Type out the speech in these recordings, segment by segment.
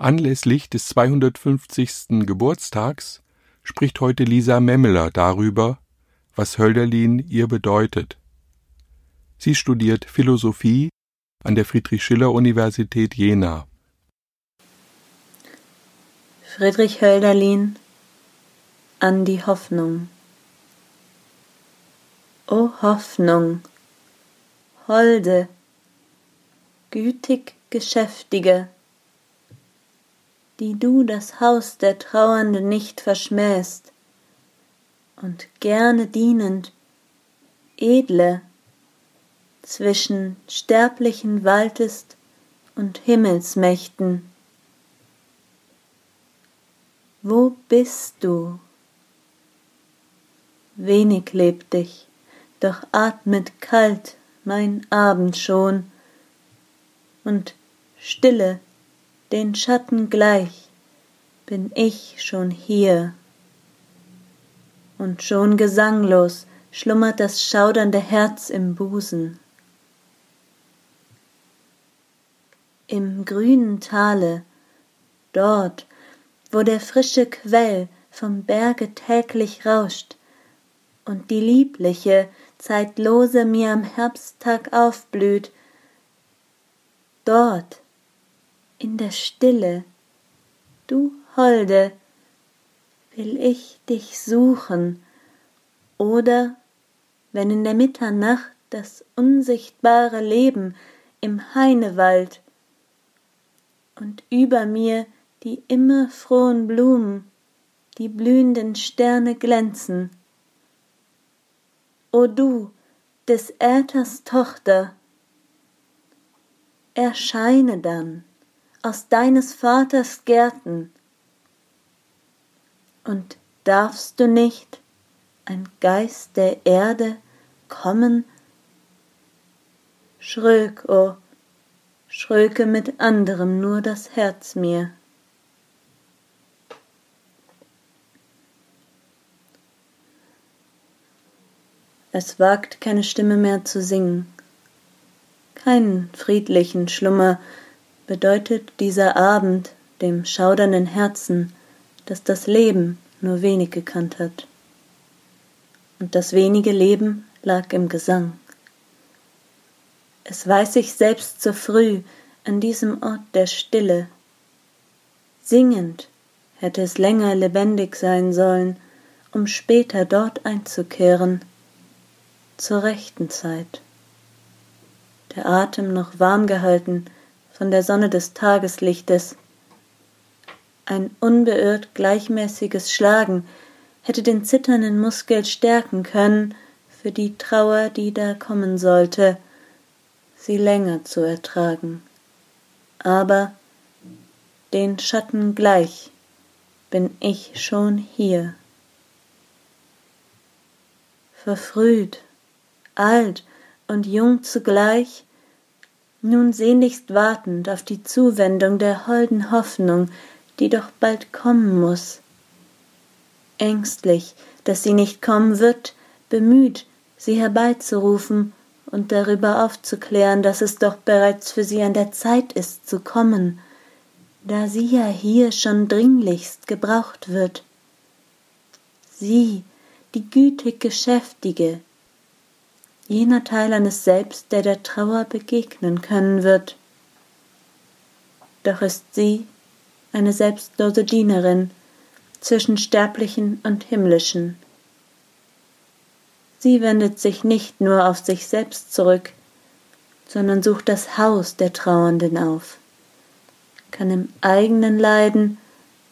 Anlässlich des 250. Geburtstags spricht heute Lisa Memmeler darüber, was Hölderlin ihr bedeutet. Sie studiert Philosophie an der Friedrich-Schiller-Universität Jena. Friedrich Hölderlin an die Hoffnung. O Hoffnung, holde, gütig geschäftige, die du das Haus der Trauernden nicht verschmähst und gerne dienend, edle, zwischen Sterblichen waltest und Himmelsmächten. Wo bist du? Wenig lebt dich, doch atmet kalt mein Abend schon, und stille den Schatten gleich bin ich schon hier. Und schon gesanglos schlummert das schaudernde Herz im Busen. Im grünen Tale, dort, wo der frische Quell vom Berge täglich rauscht und die liebliche, zeitlose mir am Herbsttag aufblüht, dort in der Stille, du Holde, will ich dich suchen, oder wenn in der Mitternacht das unsichtbare Leben im Heinewald und über mir die immer frohen Blumen, die blühenden Sterne glänzen. O du, des Äthers Tochter, erscheine dann aus deines Vaters Gärten. Und darfst du nicht, ein Geist der Erde, kommen? Schröck, o, oh, schröke mit anderem nur das Herz mir. Es wagt keine Stimme mehr zu singen, keinen friedlichen Schlummer bedeutet dieser Abend dem schaudernden Herzen, das das Leben nur wenig gekannt hat. Und das wenige Leben lag im Gesang. Es weiß ich selbst so früh an diesem Ort der Stille. Singend hätte es länger lebendig sein sollen, um später dort einzukehren, zur rechten Zeit. Der Atem noch warm gehalten, von der Sonne des Tageslichtes. Ein unbeirrt gleichmäßiges Schlagen hätte den zitternden Muskel stärken können für die Trauer, die da kommen sollte, sie länger zu ertragen. Aber den Schatten gleich bin ich schon hier. Verfrüht, alt und jung zugleich, nun sehnlichst wartend auf die Zuwendung der holden Hoffnung, die doch bald kommen muss. Ängstlich, dass sie nicht kommen wird, bemüht, sie herbeizurufen und darüber aufzuklären, dass es doch bereits für sie an der Zeit ist zu kommen, da sie ja hier schon dringlichst gebraucht wird. Sie, die gütig Geschäftige, jener Teil eines Selbst, der der Trauer begegnen können wird. Doch ist sie eine selbstlose Dienerin zwischen Sterblichen und Himmlischen. Sie wendet sich nicht nur auf sich selbst zurück, sondern sucht das Haus der Trauernden auf, kann im eigenen Leiden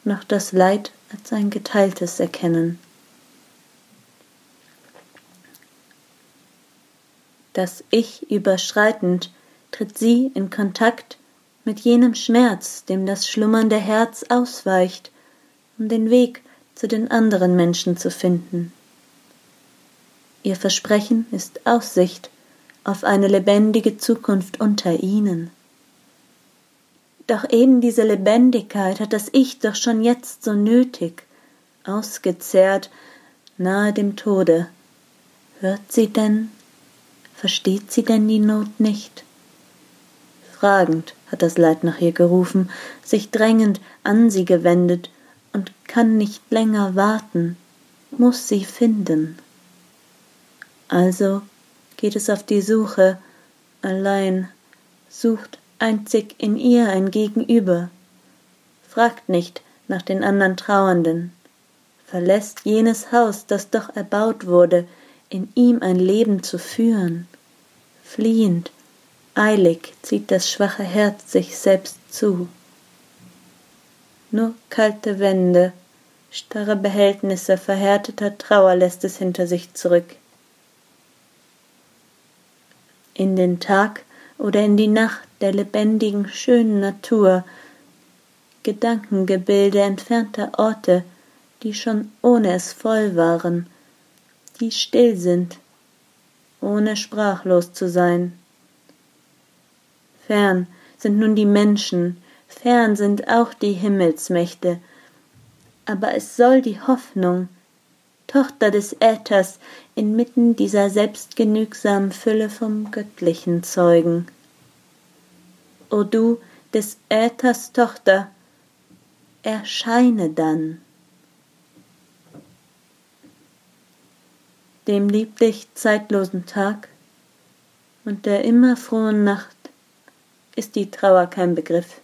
noch das Leid als ein geteiltes erkennen. Das Ich überschreitend tritt sie in Kontakt mit jenem Schmerz, dem das schlummernde Herz ausweicht, um den Weg zu den anderen Menschen zu finden. Ihr Versprechen ist Aussicht auf eine lebendige Zukunft unter ihnen. Doch eben diese Lebendigkeit hat das Ich doch schon jetzt so nötig, ausgezehrt, nahe dem Tode. Hört sie denn? Versteht sie denn die Not nicht? Fragend hat das Leid nach ihr gerufen, sich drängend an sie gewendet und kann nicht länger warten, muss sie finden. Also geht es auf die Suche, allein, sucht einzig in ihr ein Gegenüber, fragt nicht nach den andern Trauernden, verlässt jenes Haus, das doch erbaut wurde, in ihm ein Leben zu führen. Fliehend, eilig zieht das schwache Herz sich selbst zu. Nur kalte Wände, starre Behältnisse verhärteter Trauer lässt es hinter sich zurück. In den Tag oder in die Nacht der lebendigen, schönen Natur, Gedankengebilde entfernter Orte, die schon ohne es voll waren, die still sind, ohne sprachlos zu sein. Fern sind nun die Menschen, fern sind auch die Himmelsmächte, aber es soll die Hoffnung, Tochter des Äthers, inmitten dieser selbstgenügsamen Fülle vom Göttlichen zeugen. O du des Äthers Tochter, erscheine dann. Dem lieblich zeitlosen Tag und der immer frohen Nacht ist die Trauer kein Begriff.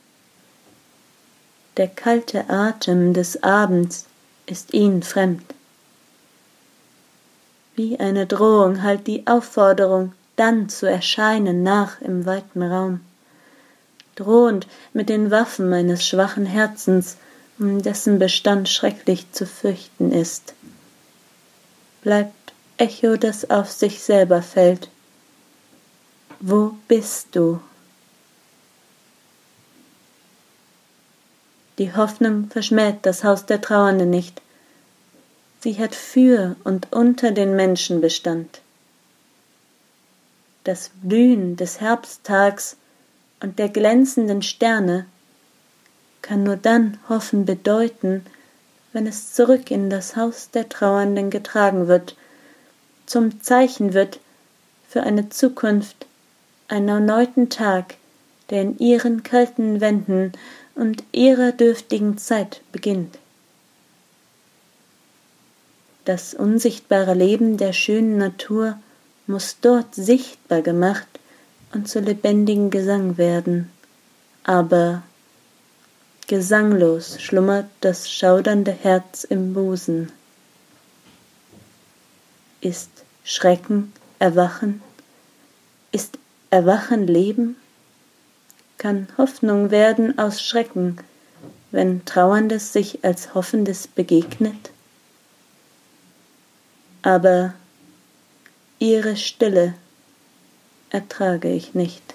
Der kalte Atem des Abends ist ihnen fremd. Wie eine Drohung hallt die Aufforderung, dann zu erscheinen nach im weiten Raum, drohend mit den Waffen meines schwachen Herzens, um dessen Bestand schrecklich zu fürchten ist. Bleibt Echo, das auf sich selber fällt. Wo bist du? Die Hoffnung verschmäht das Haus der Trauernde nicht. Sie hat für und unter den Menschen Bestand. Das Blühen des Herbsttags und der glänzenden Sterne kann nur dann Hoffen bedeuten, wenn es zurück in das Haus der Trauernden getragen wird zum Zeichen wird für eine Zukunft, einen erneuten Tag, der in ihren kalten Wänden und ihrer dürftigen Zeit beginnt. Das unsichtbare Leben der schönen Natur muss dort sichtbar gemacht und zu lebendigem Gesang werden. Aber gesanglos schlummert das schaudernde Herz im Busen ist Schrecken Erwachen? Ist Erwachen Leben? Kann Hoffnung werden aus Schrecken, wenn Trauerndes sich als Hoffendes begegnet? Aber ihre Stille ertrage ich nicht.